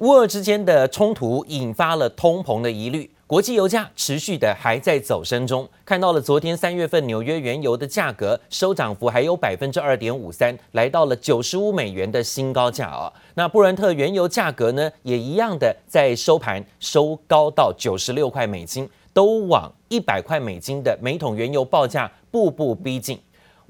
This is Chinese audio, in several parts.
乌俄之间的冲突引发了通膨的疑虑，国际油价持续的还在走升中。看到了昨天三月份纽约原油的价格收涨幅还有百分之二点五三，来到了九十五美元的新高价啊。那布伦特原油价格呢，也一样的在收盘收高到九十六块美金，都往一百块美金的每桶原油报价步步逼近。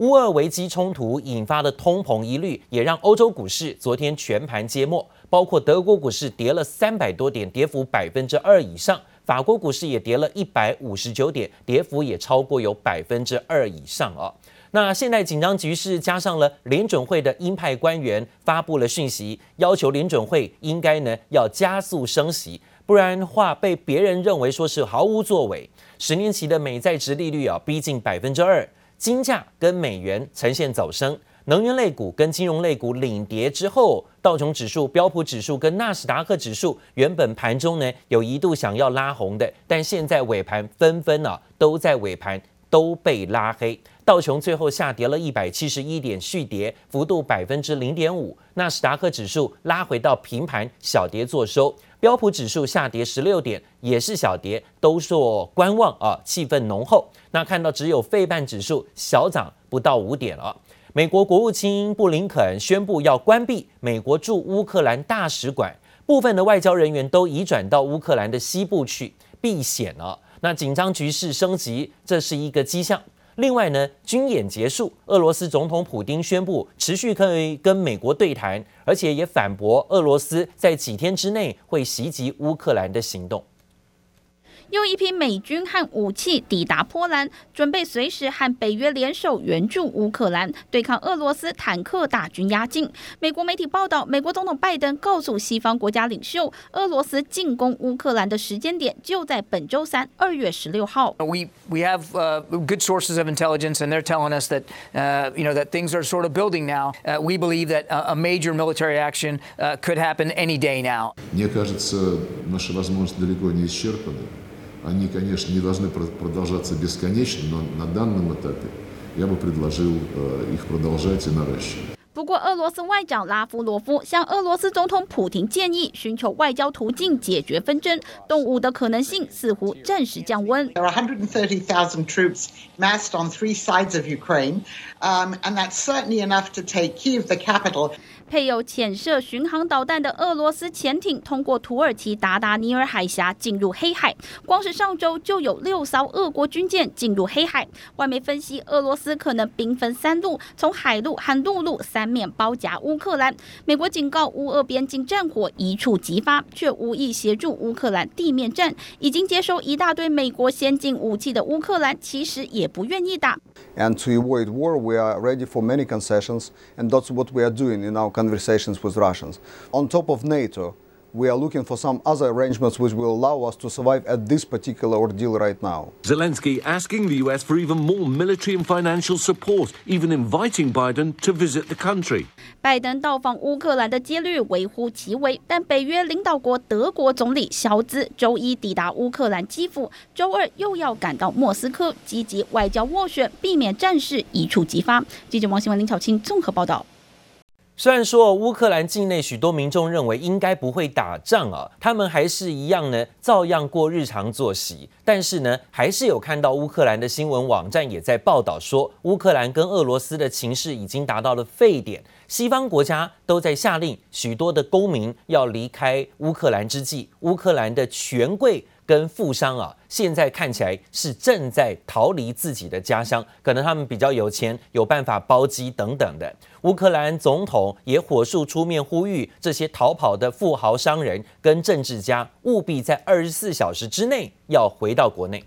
乌俄危机冲突引发的通膨疑虑，也让欧洲股市昨天全盘皆墨。包括德国股市跌了三百多点，跌幅百分之二以上；法国股市也跌了一百五十九点，跌幅也超过有百分之二以上啊。那现在紧张局势加上了联准会的鹰派官员发布了讯息，要求联准会应该呢要加速升息，不然的话被别人认为说是毫无作为。十年期的美债殖利率啊逼近百分之二，金价跟美元呈现走升。能源类股跟金融类股领跌之后，道琼指数、标普指数跟纳斯达克指数原本盘中呢有一度想要拉红的，但现在尾盘纷纷啊都在尾盘都被拉黑。道琼最后下跌了一百七十一点，续跌幅度百分之零点五。纳斯达克指数拉回到平盘，小跌作收。标普指数下跌十六点，也是小跌，都说观望啊，气氛浓厚。那看到只有费半指数小涨不到五点了。美国国务卿布林肯宣布要关闭美国驻乌克兰大使馆，部分的外交人员都移转到乌克兰的西部去避险了。那紧张局势升级，这是一个迹象。另外呢，军演结束，俄罗斯总统普京宣布持续可以跟美国对谈，而且也反驳俄罗斯在几天之内会袭击乌克兰的行动。又一批美军和武器抵达波兰，准备随时和北约联手援助乌克兰对抗俄罗斯坦克大军压境。美国媒体报道，美国总统拜登告诉西方国家领袖，俄罗斯进攻乌克兰的时间点就在本周三，二月十六号。We we have uh, good sources of intelligence, and they're telling us that uh, you know that things are sort of building now. Uh, we believe that a major military action uh, could happen any day now. Мне кажется, наши возможности далеко не исчерпаны. Они, конечно, не должны продолжаться бесконечно, но на данном этапе я бы предложил их продолжать и наращивать. 不过，俄罗斯外长拉夫罗夫向俄罗斯总统普廷建议寻求外交途径解决纷争，动武的可能性似乎暂时降温。There are 130,000 troops massed on three sides of Ukraine, um, and that's certainly enough to take Kyiv, the capital. 配有潜射巡航导弹的俄罗斯潜艇通过土耳其达达尼尔海峡进入黑海，光是上周就有六艘俄国军舰进入黑海。外媒分析，俄罗斯可能兵分三路，从海陆和陆路三面包夹乌克兰。美国警告，乌俄边境战火一触即发，却无意协助乌克兰地面战。已经接收一大堆美国先进武器的乌克兰，其实也不愿意打。And to avoid war, we are ready for many concessions, and that's what we are doing in our conversations with Russians. On top of NATO, we are looking for some other arrangements which will allow us to survive at this particular ordeal right now. Zelensky asking the U.S. for even more military and financial support, even inviting Biden to visit the country. 拜登到访乌克兰的几率微乎其微，但北约领导国德国总理肖兹周一抵达乌克兰基辅，周二又要赶到莫斯科，积极外交斡旋，避免战事一触即发。记者王新文、林巧清综合报道。 虽然说乌克兰境内许多民众认为应该不会打仗啊，他们还是一样呢，照样过日常作息。但是呢，还是有看到乌克兰的新闻网站也在报道说，乌克兰跟俄罗斯的情势已经达到了沸点，西方国家都在下令许多的公民要离开乌克兰之际，乌克兰的权贵。跟富商啊，现在看起来是正在逃离自己的家乡，可能他们比较有钱，有办法包机等等的。乌克兰总统也火速出面呼吁这些逃跑的富豪商人跟政治家，务必在二十四小时之内要回到国内。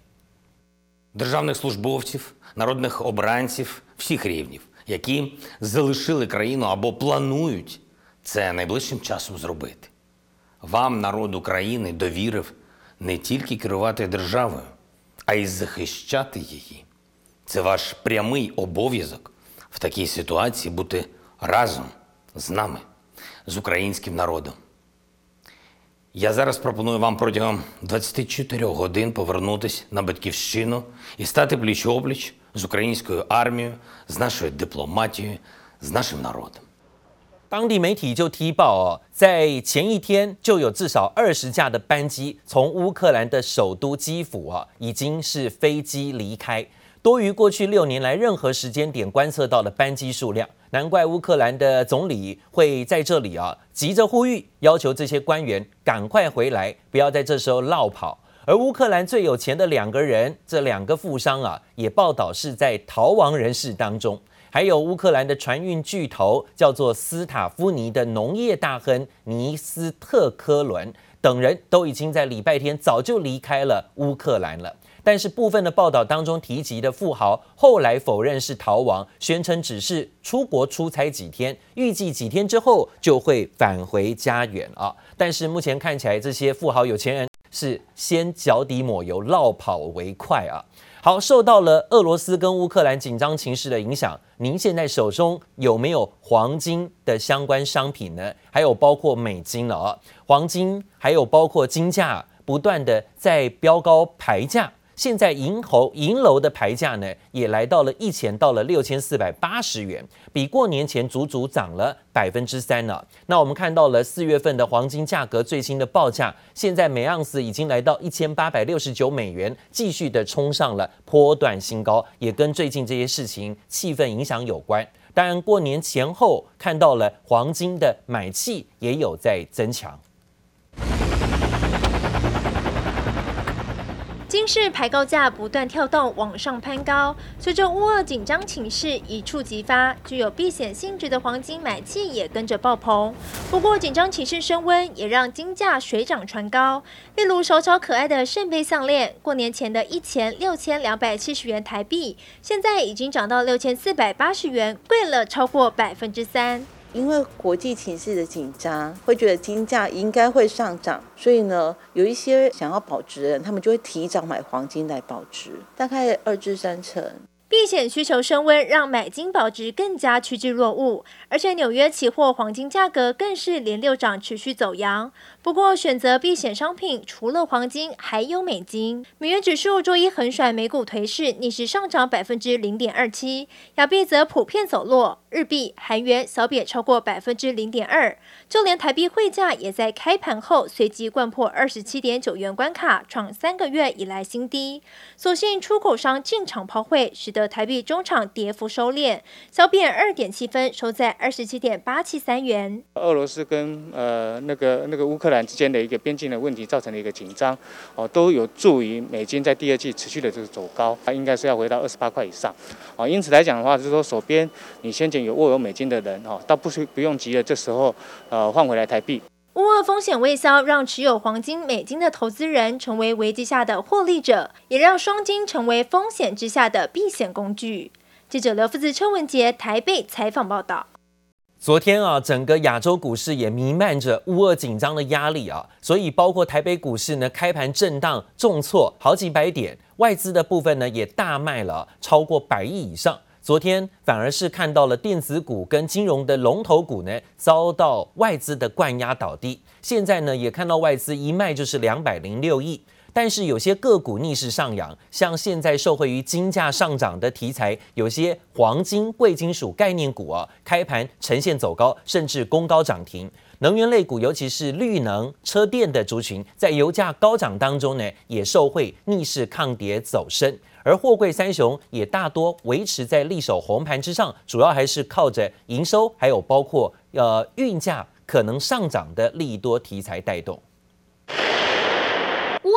державних службовців, народних обранців всіх рівнів, які залишили країну або планують це найближчим часом зробити. Вам народ України довірив Не тільки керувати державою, а й захищати її. Це ваш прямий обов'язок в такій ситуації бути разом з нами, з українським народом. Я зараз пропоную вам протягом 24 годин повернутися на батьківщину і стати пліч-опліч з українською армією, з нашою дипломатією, з нашим народом. 当地媒体就踢爆哦，在前一天就有至少二十架的班机从乌克兰的首都基辅啊，已经是飞机离开，多于过去六年来任何时间点观测到的班机数量。难怪乌克兰的总理会在这里啊，急着呼吁，要求这些官员赶快回来，不要在这时候落跑。而乌克兰最有钱的两个人，这两个富商啊，也报道是在逃亡人士当中。还有乌克兰的船运巨头叫做斯塔夫尼的农业大亨尼斯特科伦等人都已经在礼拜天早就离开了乌克兰了。但是部分的报道当中提及的富豪后来否认是逃亡，宣称只是出国出差几天，预计几天之后就会返回家园啊。但是目前看起来，这些富豪有钱人是先脚底抹油，落跑为快啊。好，受到了俄罗斯跟乌克兰紧张情势的影响，您现在手中有没有黄金的相关商品呢？还有包括美金了啊，黄金还有包括金价不断的在飙高牌价。现在银楼银楼的牌价呢，也来到了一千到了六千四百八十元，比过年前足足涨了百分之三呢。那我们看到了四月份的黄金价格最新的报价，现在每盎司已经来到一千八百六十九美元，继续的冲上了波段新高，也跟最近这些事情气氛影响有关。当然，过年前后看到了黄金的买气也有在增强。金市牌高价不断跳动，往上攀高。随着乌俄紧张情势一触即发，具有避险性质的黄金买气也跟着爆棚。不过，紧张情势升温，也让金价水涨船高。例如手巧可爱的圣杯项链，过年前的一钱六千两百七十元台币，现在已经涨到六千四百八十元，贵了超过百分之三。因为国际情势的紧张，会觉得金价应该会上涨，所以呢，有一些想要保值的人，他们就会提早买黄金来保值，大概二至三成。避险需求升温，让买金保值更加趋之若鹜，而且纽约期货黄金价格更是连六涨，持续走扬。不过，选择避险商品除了黄金，还有美金。美元指数周一横甩，美股颓势，逆势上涨百分之零点二七，亚币则普遍走弱，日币、韩元小贬超过百分之零点二，就连台币汇价也在开盘后随即掼破二十七点九元关卡，创三个月以来新低。所幸出口商进场抛汇，使得台币中场跌幅收敛，小贬二点七分，收在二十七点八七三元。俄罗斯跟呃那个那个乌克兰之间的一个边境的问题造成的一个紧张，哦，都有助于美金在第二季持续的这个走高，它应该是要回到二十八块以上。哦，因此来讲的话，就是说手边你先前有握有美金的人，哦，倒不是不用急了，这时候呃换回来台币。乌俄风险未消，让持有黄金、美金的投资人成为危机下的获利者，也让双金成为风险之下的避险工具。记者刘福子、车文杰台北采访报道。昨天啊，整个亚洲股市也弥漫着乌俄紧张的压力啊，所以包括台北股市呢，开盘震荡重挫好几百点，外资的部分呢也大卖了超过百亿以上。昨天反而是看到了电子股跟金融的龙头股呢遭到外资的灌压倒地，现在呢也看到外资一卖就是两百零六亿，但是有些个股逆势上扬，像现在受惠于金价上涨的题材，有些黄金、贵金属概念股啊，开盘呈现走高，甚至攻高涨停。能源类股，尤其是绿能、车电的族群，在油价高涨当中呢，也受惠逆势抗跌走升。而货柜三雄也大多维持在利手红盘之上，主要还是靠着营收，还有包括呃运价可能上涨的利多题材带动。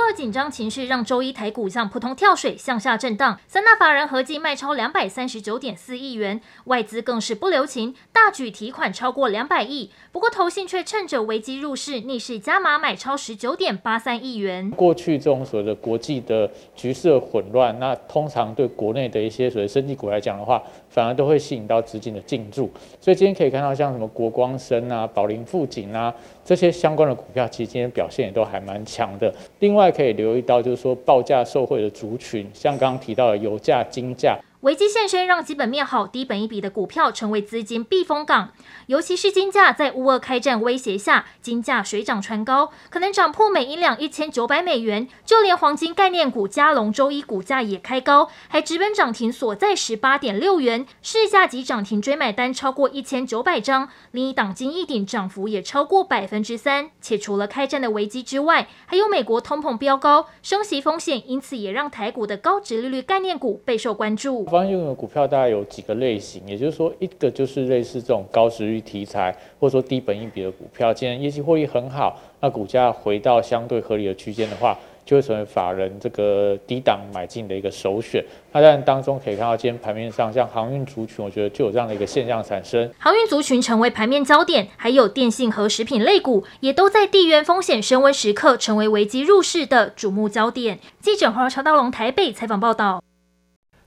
乌俄紧张情绪让周一台股像扑通跳水向下震荡，三大法人合计卖超两百三十九点四亿元，外资更是不留情，大举提款超过两百亿。不过投信却趁着危机入市，逆势加码买超十九点八三亿元。过去这种所谓的国际的局势混乱，那通常对国内的一些所谓生技股来讲的话，反而都会吸引到资金的进驻。所以今天可以看到像什么国光生啊、宝林富锦啊这些相关的股票，其实今天表现也都还蛮强的。另外可以留意到，就是说报价受惠的族群，像刚刚提到的油价、金价。危机现身，让基本面好、低本一比的股票成为资金避风港。尤其是金价在乌俄开战威胁下，金价水涨船高，可能涨破每英两一千九百美元。就连黄金概念股加龙周一股价也开高，还直奔涨停，所在十八点六元。市价级涨停追买单超过一千九百张，另一档金一鼎涨幅也超过百分之三。且除了开战的危机之外，还有美国通膨飙高、升息风险，因此也让台股的高值利率概念股备受关注。方用的股票大概有几个类型，也就是说，一个就是类似这种高殖率题材，或者说低本益比的股票，既然业绩获利很好，那股价回到相对合理的区间的话，就会成为法人这个低档买进的一个首选。那当然当中可以看到，今天盘面上像航运族群，我觉得就有这样的一个现象产生。航运族群成为盘面焦点，还有电信和食品类股，也都在地缘风险升温时刻，成为危机入市的瞩目焦点。记者黄朝道龙台北采访报道。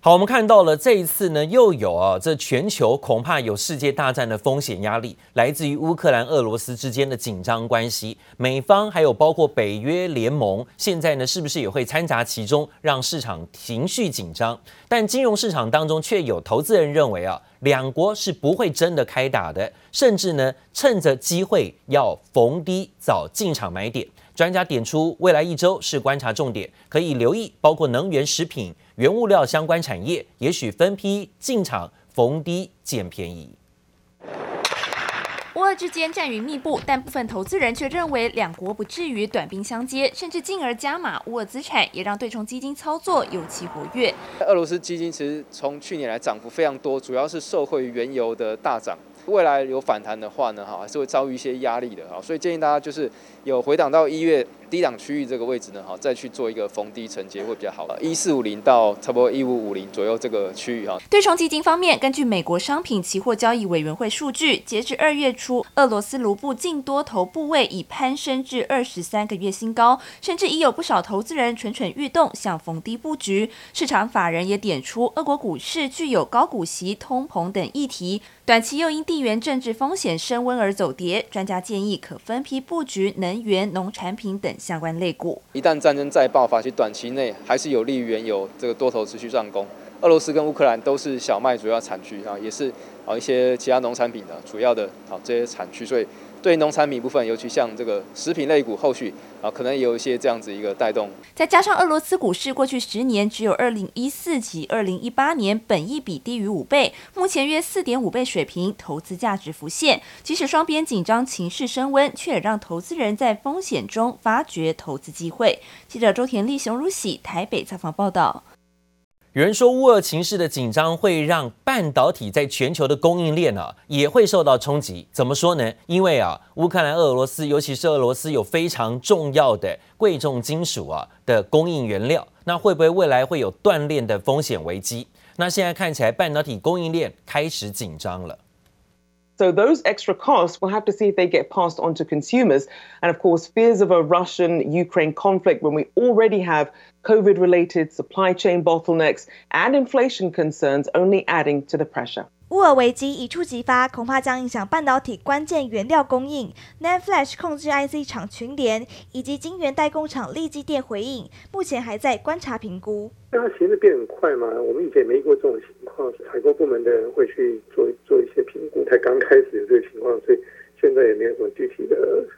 好，我们看到了这一次呢，又有啊，这全球恐怕有世界大战的风险压力，来自于乌克兰、俄罗斯之间的紧张关系。美方还有包括北约联盟，现在呢是不是也会掺杂其中，让市场情绪紧张？但金融市场当中却有投资人认为啊，两国是不会真的开打的，甚至呢趁着机会要逢低早进场买点。专家点出，未来一周是观察重点，可以留意包括能源、食品、原物料相关产业，也许分批进场逢低捡便宜。乌俄之间战云密布，但部分投资人却认为两国不至于短兵相接，甚至进而加码乌俄资产，也让对冲基金操作尤其活跃。俄罗斯基金其实从去年来涨幅非常多，主要是受惠于原油的大涨。未来有反弹的话呢，哈，还是会遭遇一些压力的，哈，所以建议大家就是有回档到一月低档区域这个位置呢，哈，再去做一个逢低承接会比较好。一四五零到差不多一五五零左右这个区域，哈。对冲基金方面，根据美国商品期货交易委员会数据，截至二月初，俄罗斯卢布净多头部位已攀升至二十三个月新高，甚至已有不少投资人蠢蠢欲动，想逢低布局。市场法人也点出，俄国股市具有高股息、通膨等议题。短期又因地缘政治风险升温而走跌，专家建议可分批布局能源、农产品等相关类股。一旦战争再爆发，其短期内还是有利于原油这个多头持续上攻。俄罗斯跟乌克兰都是小麦主要产区啊，也是啊一些其他农产品的主要的啊这些产区，所以。对农产品部分，尤其像这个食品类股，后续啊可能有一些这样子一个带动。再加上俄罗斯股市过去十年只有二零一四及二零一八年本益比低于五倍，目前约四点五倍水平，投资价值浮现。即使双边紧张情势升温，却也让投资人在风险中发掘投资机会。记者周田丽、熊如喜台北采访报道。有人说，乌俄情势的紧张会让半导体在全球的供应链啊也会受到冲击。怎么说呢？因为啊，乌克兰、俄罗斯，尤其是俄罗斯有非常重要的贵重金属啊的供应原料，那会不会未来会有断链的风险危机？那现在看起来，半导体供应链开始紧张了。So those extra costs, we'll have to see if they get passed on to consumers. And of course, fears of a Russian-Ukraine conflict when we already have COVID-related supply chain bottlenecks and inflation concerns only adding to the pressure. 乌俄危机一触即发，恐怕将影响半导体关键原料供应。NAND Flash 控制 IC 厂群联以及晶圆代工厂立积电回应，目前还在观察评估。那它形势变很快嘛，我们以前没遇过这种情况，采购部门的人会去做做一些评估，才刚开始有这个情况，所以现在也没有什么具体的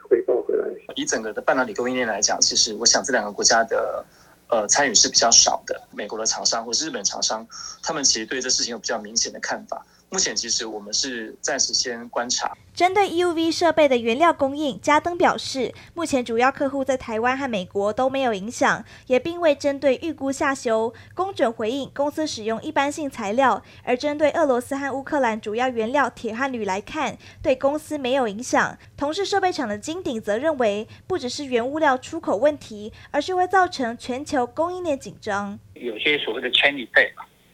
回报回来。以整个的半导体供应链来讲，其实我想这两个国家的呃参与是比较少的。美国的厂商或是日本厂商，他们其实对这事情有比较明显的看法。目前其实我们是暂时先观察。针对 EUV 设备的原料供应，嘉登表示，目前主要客户在台湾和美国都没有影响，也并未针对预估下修。公准回应，公司使用一般性材料。而针对俄罗斯和乌克兰主要原料铁和铝来看，对公司没有影响。同是设备厂的金鼎则认为，不只是原物料出口问题，而是会造成全球供应链紧张。有些所谓的 Chinese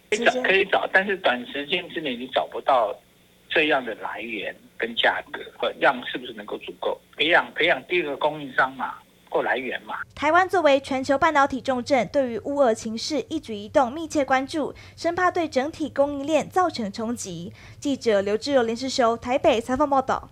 可以找，可以找，但是短时间之内你找不到这样的来源跟价格，和量是不是能够足够？培养培养第二个供应商嘛，或来源嘛。台湾作为全球半导体重镇，对于乌俄情势一举一动密切关注，生怕对整体供应链造成冲击。记者刘志柔、林世修台北采访报道。